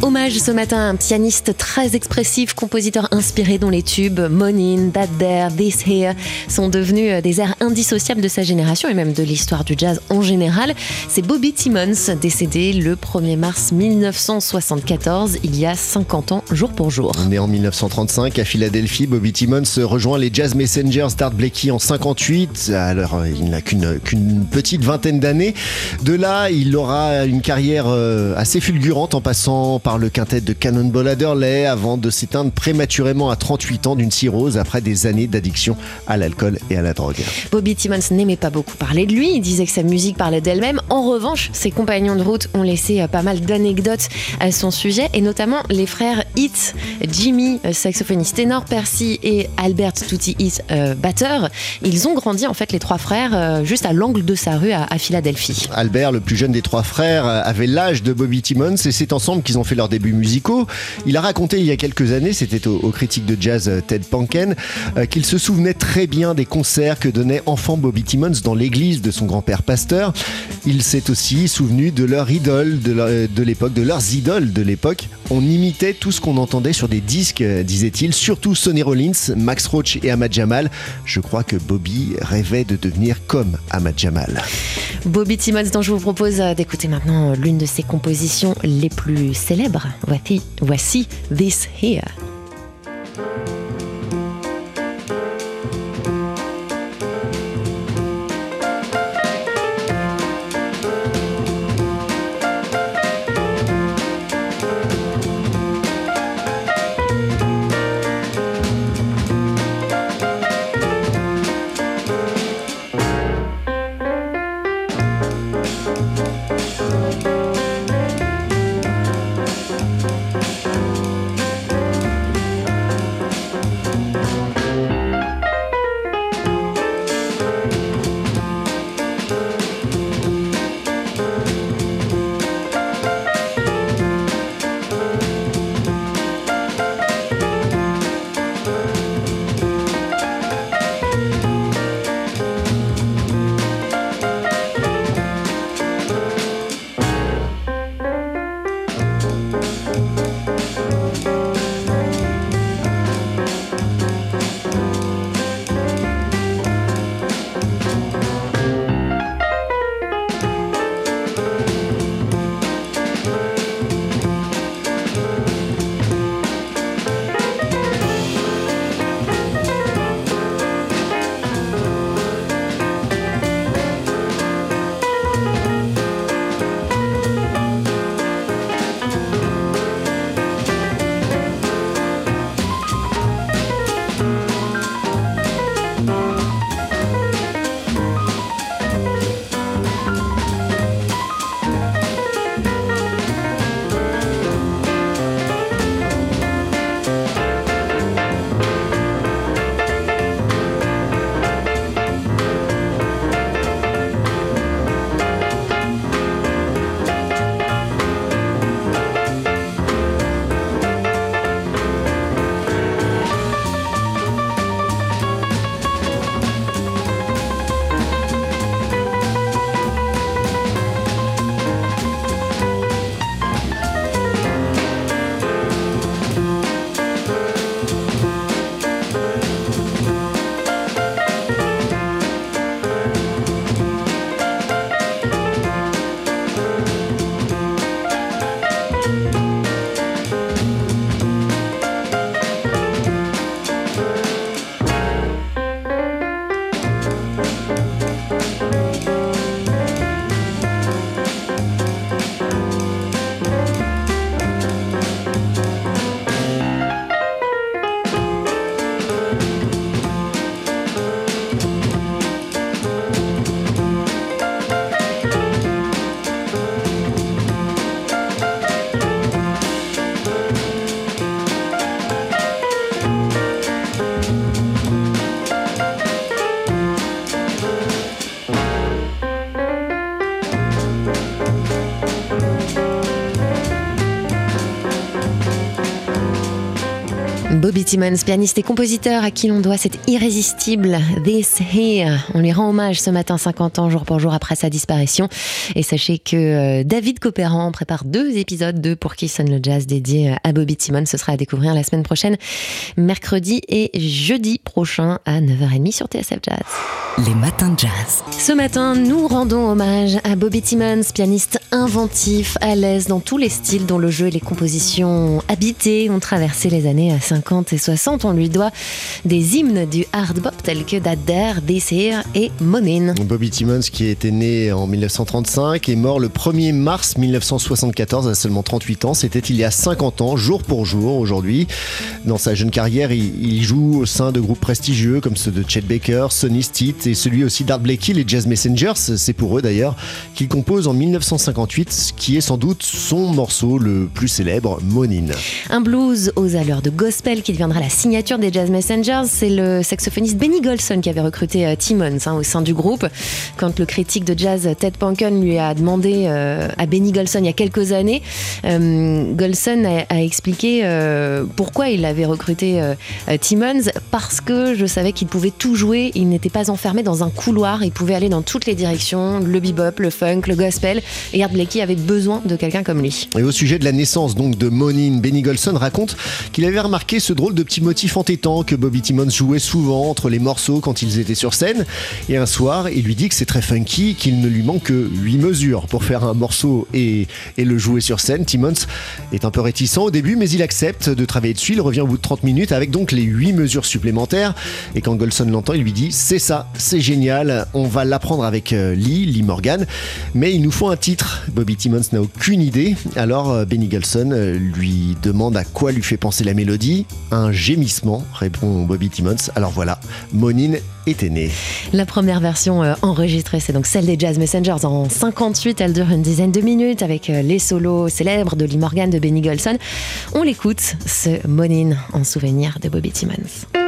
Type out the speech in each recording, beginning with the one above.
Hommage ce matin à un pianiste très expressif, compositeur inspiré dont les tubes Monin, That There, This Here sont devenus euh, des airs indissociables de sa génération et même de l'histoire du jazz en général. C'est Bobby Timmons, décédé le 1er mars 1974, il y a 50 ans, jour pour jour. Né en 1935 à Philadelphie, Bobby Timmons rejoint les Jazz Messengers d'Art Blakey en 58. Alors, il n'a qu'une petite vingtaine d'années. De là, il aura une carrière euh, assez fulgurante en passant par par le quintet de Cannonball Adderley avant de s'éteindre prématurément à 38 ans d'une cirrhose après des années d'addiction à l'alcool et à la drogue. Bobby Timmons n'aimait pas beaucoup parler de lui, il disait que sa musique parlait d'elle-même. En revanche, ses compagnons de route ont laissé euh, pas mal d'anecdotes à son sujet et notamment les frères Hit, Jimmy, euh, saxophoniste ténor, Percy et Albert Tutti Hit, euh, batteur. Ils ont grandi en fait les trois frères juste à l'angle de sa rue à, à Philadelphie. Albert, le plus jeune des trois frères, avait l'âge de Bobby Timmons et c'est ensemble qu'ils ont fait leurs débuts musicaux. Il a raconté il y a quelques années, c'était au, critique de jazz euh, Ted Panken, euh, qu'il se souvenait très bien des concerts que donnait enfant Bobby Timmons dans l'église de son grand-père pasteur. Il s'est aussi souvenu de leur idole de l'époque, de leurs idoles de l'époque. On imitait tout ce qu'on entendait sur des disques, euh, disait-il, surtout Sonny Rollins, Max Roach et Ahmad Jamal. Je crois que Bobby rêvait de devenir comme Ahmad Jamal. Bobby Timmons, dont je vous propose d'écouter maintenant l'une de ses compositions les plus célèbres. Voici, voici This Here. Timmons, pianiste et compositeur à qui l'on doit cette irrésistible This Here. On lui rend hommage ce matin, 50 ans, jour pour jour après sa disparition. Et sachez que euh, David Copéran prépare deux épisodes de Pour qui sonne le jazz dédiés à Bobby Timmons. Ce sera à découvrir la semaine prochaine, mercredi et jeudi prochain à 9h30 sur TSF Jazz. Les matins de jazz. Ce matin, nous rendons hommage à Bobby Timmons, pianiste inventif, à l'aise dans tous les styles dont le jeu et les compositions habitées ont traversé les années 50 et 60. On lui doit des hymnes du hard bop tels que Dadder, This Here et Monin. Bobby Timmons, qui était né en 1935, est mort le 1er mars 1974 à seulement 38 ans. C'était il y a 50 ans, jour pour jour aujourd'hui. Dans sa jeune carrière, il, joue au sein de groupes prestigieux comme ceux de Chet Baker, Sonny Stitt et celui aussi d'Art Blakey, les Jazz Messengers. C'est pour eux d'ailleurs qu'il compose en 1958, qui est sans doute son morceau le plus célèbre, Monin. Un blues aux allures de gospel qui deviendra la signature des Jazz Messengers. C'est le saxophoniste Benny Golson qui avait recruté euh, Timmons hein, au sein du groupe. Quand le critique de jazz Ted Panken lui a demandé euh, à Benny Golson il y a quelques années, euh, Golson a, expliqué pourquoi il avait recruté Timmons parce que je savais qu'il pouvait tout jouer. Il n'était pas enfermé dans un couloir. Il pouvait aller dans toutes les directions, le bebop, le funk, le gospel. Et Art Blakey avait besoin de quelqu'un comme lui. Et au sujet de la naissance donc de Monin, Benny Golson raconte qu'il avait remarqué ce drôle de petit motif entêtant que Bobby Timmons jouait souvent entre les morceaux quand ils étaient sur scène. Et un soir, il lui dit que c'est très funky, qu'il ne lui manque que 8 mesures pour faire un morceau et, et le jouer sur scène. Timmons est un peu réticent au début, mais il accepte de travailler dessus. Il revient au bout de 30 minutes avec donc les 8 mesures supplémentaires. Et quand Golson l'entend, il lui dit C'est ça, c'est génial, on va l'apprendre avec euh, Lee, Lee Morgan, mais il nous faut un titre. Bobby Timmons n'a aucune idée, alors euh, Benny Golson euh, lui demande à quoi lui fait penser la mélodie. Gémissement, répond Bobby Timmons. Alors voilà, Monin était né. La première version enregistrée, c'est donc celle des Jazz Messengers en 58. Elle dure une dizaine de minutes avec les solos célèbres de Lee Morgan, de Benny Golson. On l'écoute, ce Monin en souvenir de Bobby Timmons.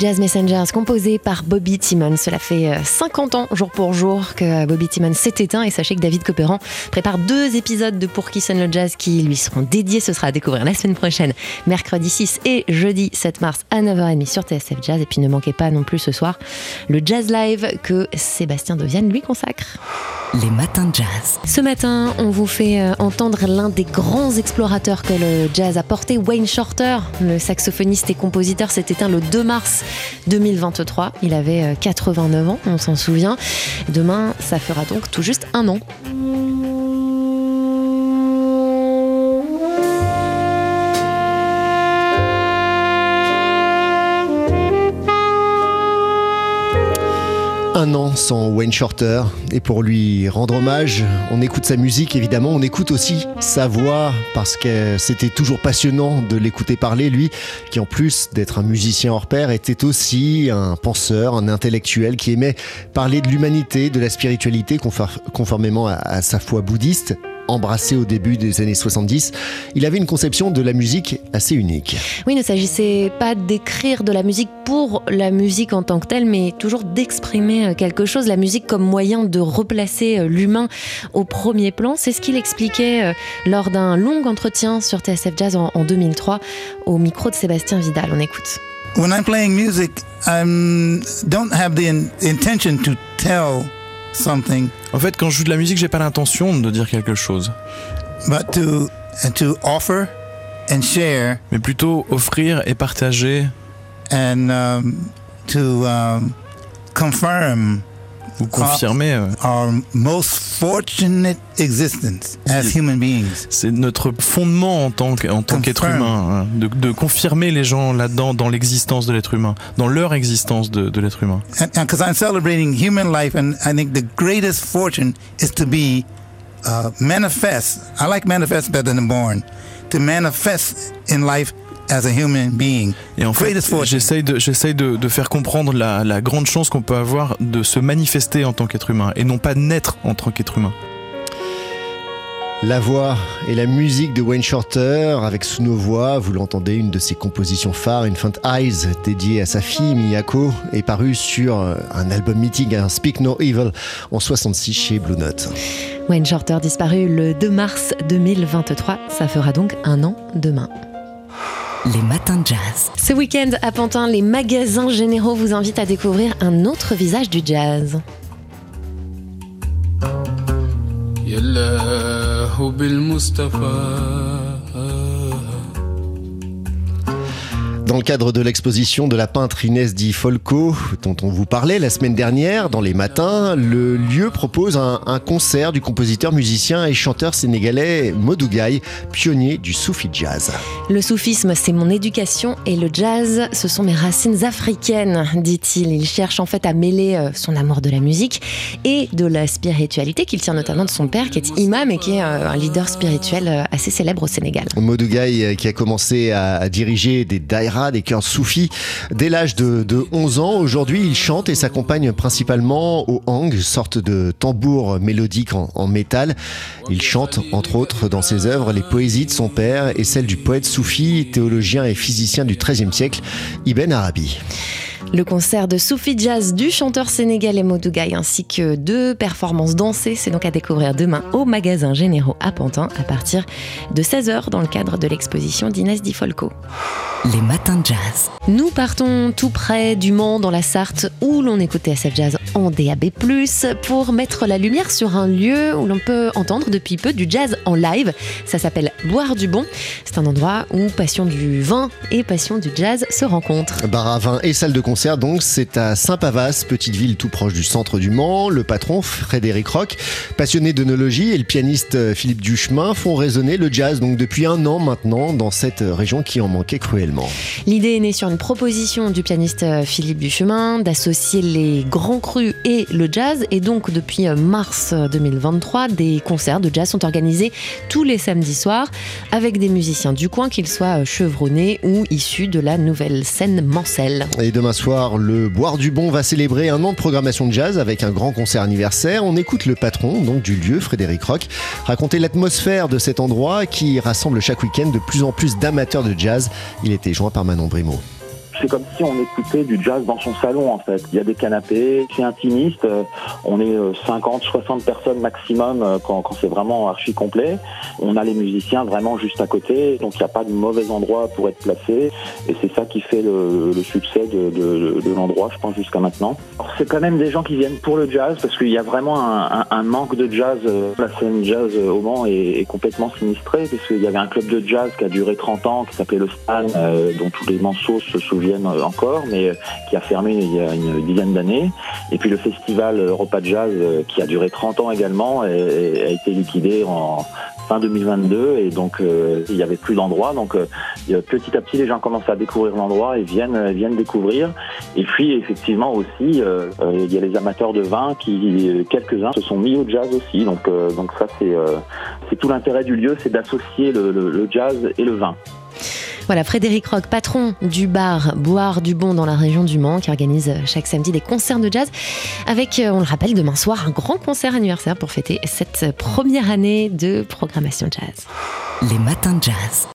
Jazz Messengers, composé par Bobby Timmons. Cela fait 50 euh, ans, jour pour jour, que Bobby Timmons s'est éteint. Et sachez que David Copperan prépare deux épisodes de Pour qui sonne le jazz qui lui seront dédiés. Ce sera à découvrir la semaine prochaine, mercredi 6 et jeudi 7 mars à 9h30 sur TSF Jazz. Et puis ne manquez pas non plus ce soir le Jazz Live que Sébastien Devienne lui consacre. Les matins de jazz. Ce matin, on vous fait euh, entendre l'un des grands explorateurs que le jazz a porté, Wayne Shorter, le saxophoniste et compositeur, s'est éteint le 2 mars 2023. Il avait 89 euh, ans, on s'en souvient. Demain, ça fera donc tout juste un an. Un an sans Wayne Shorter. Et pour lui rendre hommage, on écoute sa musique évidemment, on écoute aussi sa voix parce que c'était toujours passionnant de l'écouter parler. Lui, qui en plus d'être un musicien hors pair, était aussi un penseur, un intellectuel qui aimait parler de l'humanité, de la spiritualité conformément à sa foi bouddhiste embrassé au début des années 70, il avait une conception de la musique assez unique. Oui, il ne s'agissait pas d'écrire de la musique pour la musique en tant que telle, mais toujours d'exprimer euh, quelque chose, la musique comme moyen de replacer euh, l'humain au premier plan. C'est ce qu'il expliquait euh, lors d'un long entretien sur TSF Jazz en 2003 au micro de Sébastien Vidal. On écoute. When I'm playing music, I don't have the intention to tell something. En fait, quand je joue de la musique, j'ai pas l'intention de dire quelque chose. But to, to offer and share. Mais plutôt offrir et partager. And um, to um, confirm vous confirmez euh, our most fortunate existence as human beings. C'est notre fondement en tant qu'être humain, hein, de, de, confirmer les gens là-dedans dans l'existence de l'être humain, dans leur existence de, de l'être humain. Because I'm celebrating human life, and I think the greatest fortune is to be uh, manifest. I like manifest better than born. To manifest in life as a human being. Et en fait, j'essaye de, j'essaye de, de, faire comprendre la, la grande chance qu'on peut avoir de se manifester en tant qu'être humain et non pas naître en tant qu'être humain. La voix et la musique de Wayne Shorter, avec sous nos voix, vous l'entendez, une de ses compositions phares, Infant Eyes, dédiée à sa fille Miyako, est parue sur un album mythique, un Speak No Evil, en 66 chez Blue Note. Wayne Shorter disparu le 2 mars 2023, ça fera donc un an demain. Les matins de jazz. Ce week-end à Pantin, les magasins généraux vous invitent à découvrir un autre visage du jazz. Dans le cadre de l'exposition de la peintre Inès Di Folco, dont on vous parlait la semaine dernière, dans les matins, le lieu propose un, concert du compositeur, musicien et chanteur sénégalais Modou pionnier du soufi jazz. Le soufisme, c'est mon éducation et le jazz, ce sont mes racines africaines, dit-il. Il cherche en fait à mêler euh, son amour de la musique et de la spiritualité qu'il tient notamment de son père, qui est imam et qui est euh, un leader spirituel euh, assez célèbre au Sénégal. Modou qui a commencé à, diriger des des chœurs soufis dès l'âge de, 11 ans. Aujourd'hui, il chante et s'accompagne principalement au hang, sorte de tambour mélodique en, métal. Il chante, entre autres, dans ses œuvres, les poésies de son père et celles du poète soufi, théologien et physicien du XIIIe siècle, Ibn Arabi. Le concert de Soufi Jazz du chanteur sénégalais Modougaï ainsi que deux performances dansées, c'est donc à découvrir demain au magasin Généraux à Pantin à partir de 16h dans le cadre de l'exposition d'Inès Di Folco. Les matins de jazz. Nous partons tout près du Mans dans la Sarthe où l'on écoutait SF Jazz en DAB+, pour mettre la lumière sur un lieu où l'on peut entendre depuis peu du jazz en live. Ça s'appelle Boire du Bon. C'est un endroit où passion du vin et passion du jazz se rencontrent. Bar à vin et salle de concert donc, c'est à Saint-Pavas, petite ville tout proche du centre du Mans. Le patron, Frédéric Roch, passionné d'œnologie et le pianiste Philippe Duchemin font résonner le jazz donc depuis un an maintenant dans cette région qui en manquait cruellement. L'idée est née sur une proposition du pianiste Philippe Duchemin d'associer les grands crus et le jazz et donc depuis mars 2023 des concerts de jazz sont organisés tous les samedis soirs avec des musiciens du coin qu'ils soient chevronnés ou issus de la nouvelle scène Mancel. Et demain soir, le Boire du Bon va célébrer un an de programmation de jazz avec un grand concert anniversaire. On écoute le patron donc du lieu, Frédéric Roch, raconter l'atmosphère de cet endroit qui rassemble chaque week-end de plus en plus d'amateurs de jazz. Il était joint par Manon Brimo. C'est comme si on écoutait du jazz dans son salon en fait. Il y a des canapés, c'est intimiste. On est 50, 60 personnes maximum quand, quand c'est vraiment archi complet. On a les musiciens vraiment juste à côté, donc il n'y a pas de mauvais endroit pour être placé. Et c'est ça qui fait le, succès de, l'endroit, je pense, jusqu'à maintenant. C'est quand même des gens qui viennent pour le jazz parce qu'il y a vraiment un, manque de jazz. La scène jazz au Mans est, complètement sinistrée parce qu'il y avait un club de jazz qui a duré 30 ans, qui s'appelait le Stan, euh, dont tous les manceaux se souviennent encore, mais euh, qui a fermé il y a une dizaine d'années. Et puis le festival Europa Jazz, euh, qui a duré 30 ans également, a été liquidé en fin 2022 et donc euh, il y avait plus d'endroits donc euh, petit à petit les gens commencent à découvrir l'endroit et viennent viennent découvrir et puis effectivement aussi euh, il y a les amateurs de vin qui quelques-uns se sont mis au jazz aussi donc donc ça c'est c'est tout l'intérêt du lieu c'est d'associer le jazz et le vin. Voilà, Frédéric Rock, patron du bar Boire du Bon dans la région du Mans, qui organise chaque samedi des concerts de jazz avec, on le rappelle, demain soir, un grand concert anniversaire pour fêter cette première année de programmation jazz. Les matins de jazz.